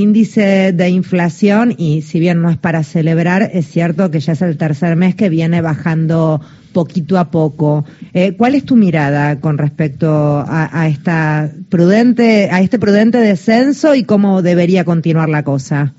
índice de inflación, y si bien no es para celebrar, es cierto que ya es el tercer mes que viene bajando poquito a poco. Eh, ¿Cuál es tu mirada con respecto a, esta prudente, a este prudente descenso y cómo debería continuar la cosa?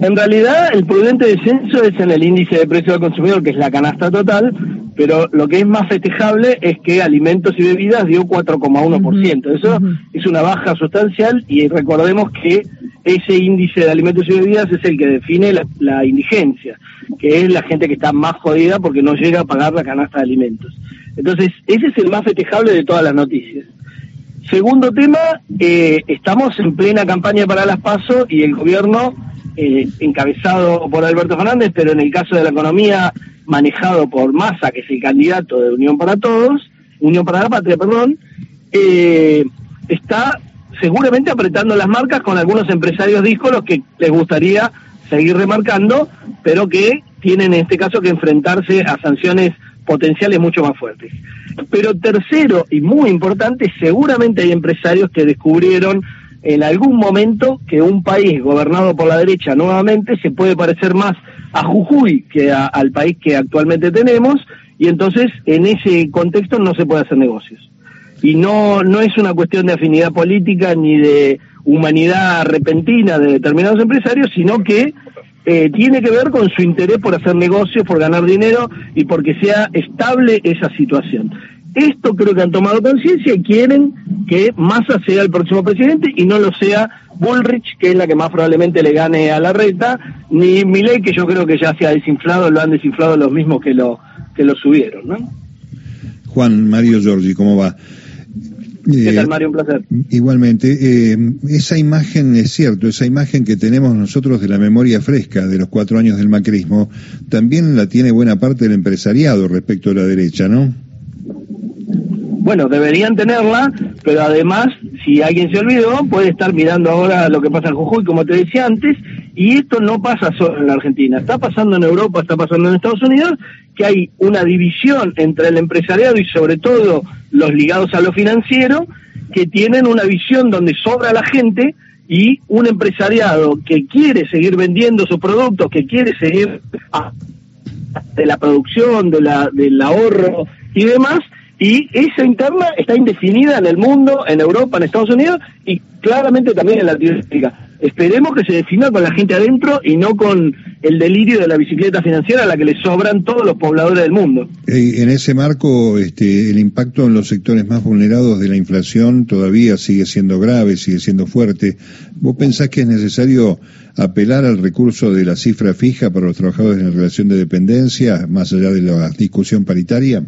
En realidad, el prudente descenso es en el índice de precio al consumidor, que es la canasta total, pero lo que es más festejable es que alimentos y bebidas dio 4,1%. Eso es una baja sustancial y recordemos que ese índice de alimentos y bebidas es el que define la, indigencia, que es la gente que está más jodida porque no llega a pagar la canasta de alimentos. Entonces, ese es el más festejable de todas las noticias. Segundo tema, eh, estamos en plena campaña para las PASO y el gobierno, eh, encabezado por Alberto Fernández, pero en el caso de la economía, manejado por Massa, que es el candidato de Unión para Todos, Unión para la Patria, perdón, eh, está seguramente apretando las marcas con algunos empresarios díscolos que les gustaría seguir remarcando, pero que tienen en este caso que enfrentarse a sanciones potenciales mucho más fuertes. Pero tercero y muy importante, seguramente hay empresarios que descubrieron en algún momento que un país gobernado por la derecha nuevamente se puede parecer más a Jujuy que al país que actualmente tenemos y entonces en ese contexto no se puede hacer negocios y no, no es una cuestión de afinidad política ni de humanidad repentina de determinados empresarios, sino que eh, tiene que ver con su interés por hacer negocios, por ganar dinero y porque sea estable esa situación. Esto creo que han tomado conciencia y quieren que Massa sea el próximo presidente y no lo sea Bullrich, que es la que más probablemente le gane a la reta, ni Milei, que yo creo que ya se ha desinflado, lo han desinflado los mismos que lo, que lo subieron, ¿no? Juan Mario Giorgi, ¿cómo va? ¿Qué tal, eh, Mario? Un placer. Igualmente, eh, esa imagen es cierto, esa imagen que tenemos nosotros de la memoria fresca de los cuatro años del macrismo, también la tiene buena parte del empresariado respecto a la derecha, ¿no? Bueno, deberían tenerla, pero además, si alguien se olvidó, puede estar mirando ahora lo que pasa en Jujuy, como te decía antes, y esto no pasa solo en la Argentina, está pasando en Europa, está pasando en Estados Unidos, que hay una división entre el empresariado y sobre todo los ligados a lo financiero, que tienen una visión donde sobra la gente y un empresariado que quiere seguir vendiendo sus productos, que quiere seguir de la producción, de la, del ahorro y demás, y esa interna está indefinida en el mundo, en Europa, en Estados Unidos y claramente también en Latinoamérica. Esperemos que se defina con la gente adentro y no con el delirio de la bicicleta financiera a la que le sobran todos los pobladores del mundo. En ese marco, este, el impacto en los sectores más vulnerados de la inflación todavía sigue siendo grave, sigue siendo fuerte. ¿Vos pensás que es necesario apelar al recurso de la cifra fija para los trabajadores en relación de dependencia, más allá de la discusión paritaria?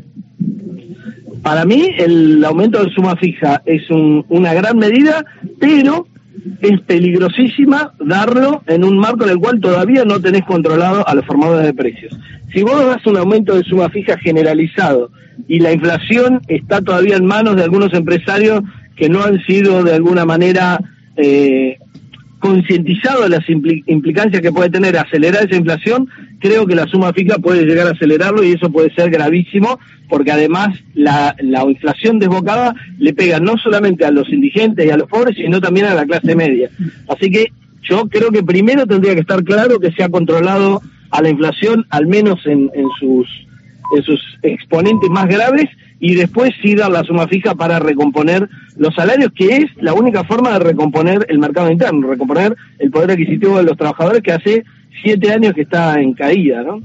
Para mí el aumento de suma fija es una gran medida, pero es peligrosísima darlo en un marco en el cual todavía no tenés controlado a los formadores de precios. Si vos das un aumento de suma fija generalizado y la inflación está todavía en manos de algunos empresarios que no han sido de alguna manera eh, concientizado de las implicancias que puede tener acelerar esa inflación, creo que la suma fija puede llegar a acelerarlo y eso puede ser gravísimo, porque además la, la inflación desbocada le pega no solamente a los indigentes y a los pobres, sino también a la clase media. Así que yo creo que primero tendría que estar claro que se ha controlado a la inflación, al menos en sus exponentes más graves y después sí dar la suma fija para recomponer los salarios, que es la única forma de recomponer el mercado interno, recomponer el poder adquisitivo de los trabajadores que hace siete años que está en caída, ¿no?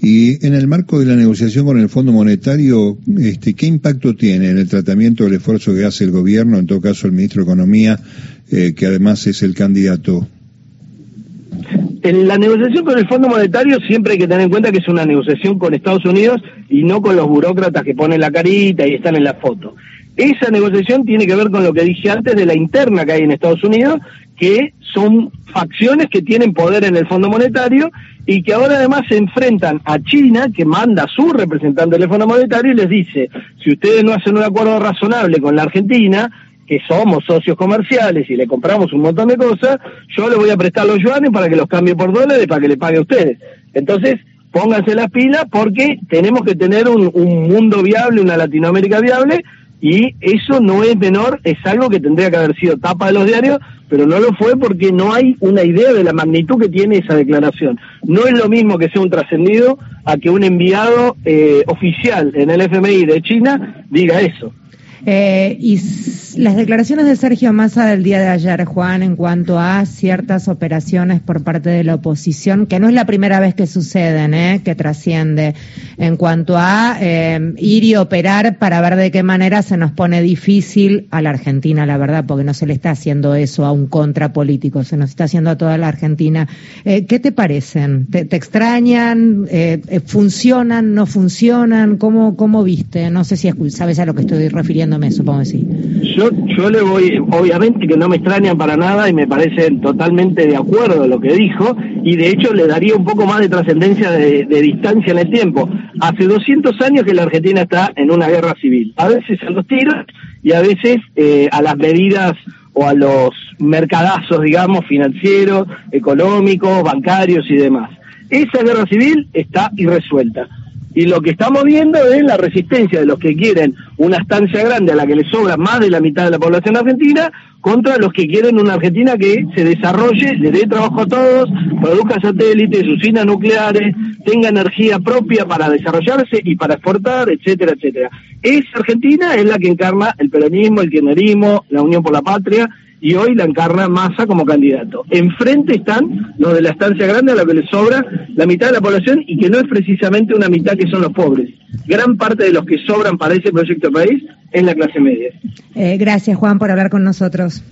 Y en el marco de la negociación con el Fondo Monetario, este, ¿qué impacto tiene en el tratamiento del esfuerzo que hace el gobierno, en todo caso el ministro de Economía, eh, que además es el candidato? En la negociación con el Fondo Monetario siempre hay que tener en cuenta que es una negociación con Estados Unidos y no con los burócratas que ponen la carita y están en la foto. Esa negociación tiene que ver con lo que dije antes de la interna que hay en Estados Unidos, que son facciones que tienen poder en el Fondo Monetario y que ahora además se enfrentan a China, que manda a su representante del Fondo Monetario y les dice, si ustedes no hacen un acuerdo razonable con la Argentina, que somos socios comerciales y le compramos un montón de cosas, yo le voy a prestar los yuanes para que los cambie por dólares para que le pague a ustedes. Entonces, pónganse las pilas porque tenemos que tener un, un mundo viable, una Latinoamérica viable, y eso no es menor, es algo que tendría que haber sido tapa de los diarios pero no lo fue porque no hay una idea de la magnitud que tiene esa declaración. No es lo mismo que sea un trascendido a que un enviado eh, oficial en el FMI de China diga eso. Eh, y las declaraciones de Sergio Massa del día de ayer, Juan, en cuanto a ciertas operaciones por parte de la oposición, que no es la primera vez que suceden, ¿eh? que trasciende, en cuanto a eh, ir y operar para ver de qué manera se nos pone difícil a la Argentina, la verdad, porque no se le está haciendo eso a un contrapolítico, se nos está haciendo a toda la Argentina. Eh, ¿Qué te parecen? ¿Te, extrañan? Eh, eh, ¿Funcionan? ¿No funcionan? ¿Cómo, ¿Cómo viste? No sé si sabes a lo que estoy refiriendo Yo, yo le voy, obviamente que no me extrañan para nada y me parece totalmente de acuerdo lo que dijo y de hecho le daría un poco más de trascendencia de, distancia en el tiempo. Hace 200 años que la Argentina está en una guerra civil, a veces a los tiros y a veces eh, a las medidas o a los mercadazos, digamos, financieros, económicos, bancarios y demás. Esa guerra civil está irresuelta y lo que estamos viendo es la resistencia de los que quieren una estancia grande a la que le sobra más de la mitad de la población argentina contra los que quieren una Argentina que se desarrolle, le dé trabajo a todos, produzca satélites, usinas nucleares, tenga energía propia para desarrollarse y para exportar, etcétera, etcétera. Esa Argentina es la que encarna el peronismo, el kirchnerismo, la Unión por la Patria y hoy la encarna Massa como candidato. Enfrente están los de la estancia grande a la que les sobra la mitad de la población y que no es precisamente una mitad que son los pobres. Gran parte de los que sobran para ese proyecto país es la clase media. Eh, gracias Juan por hablar con nosotros.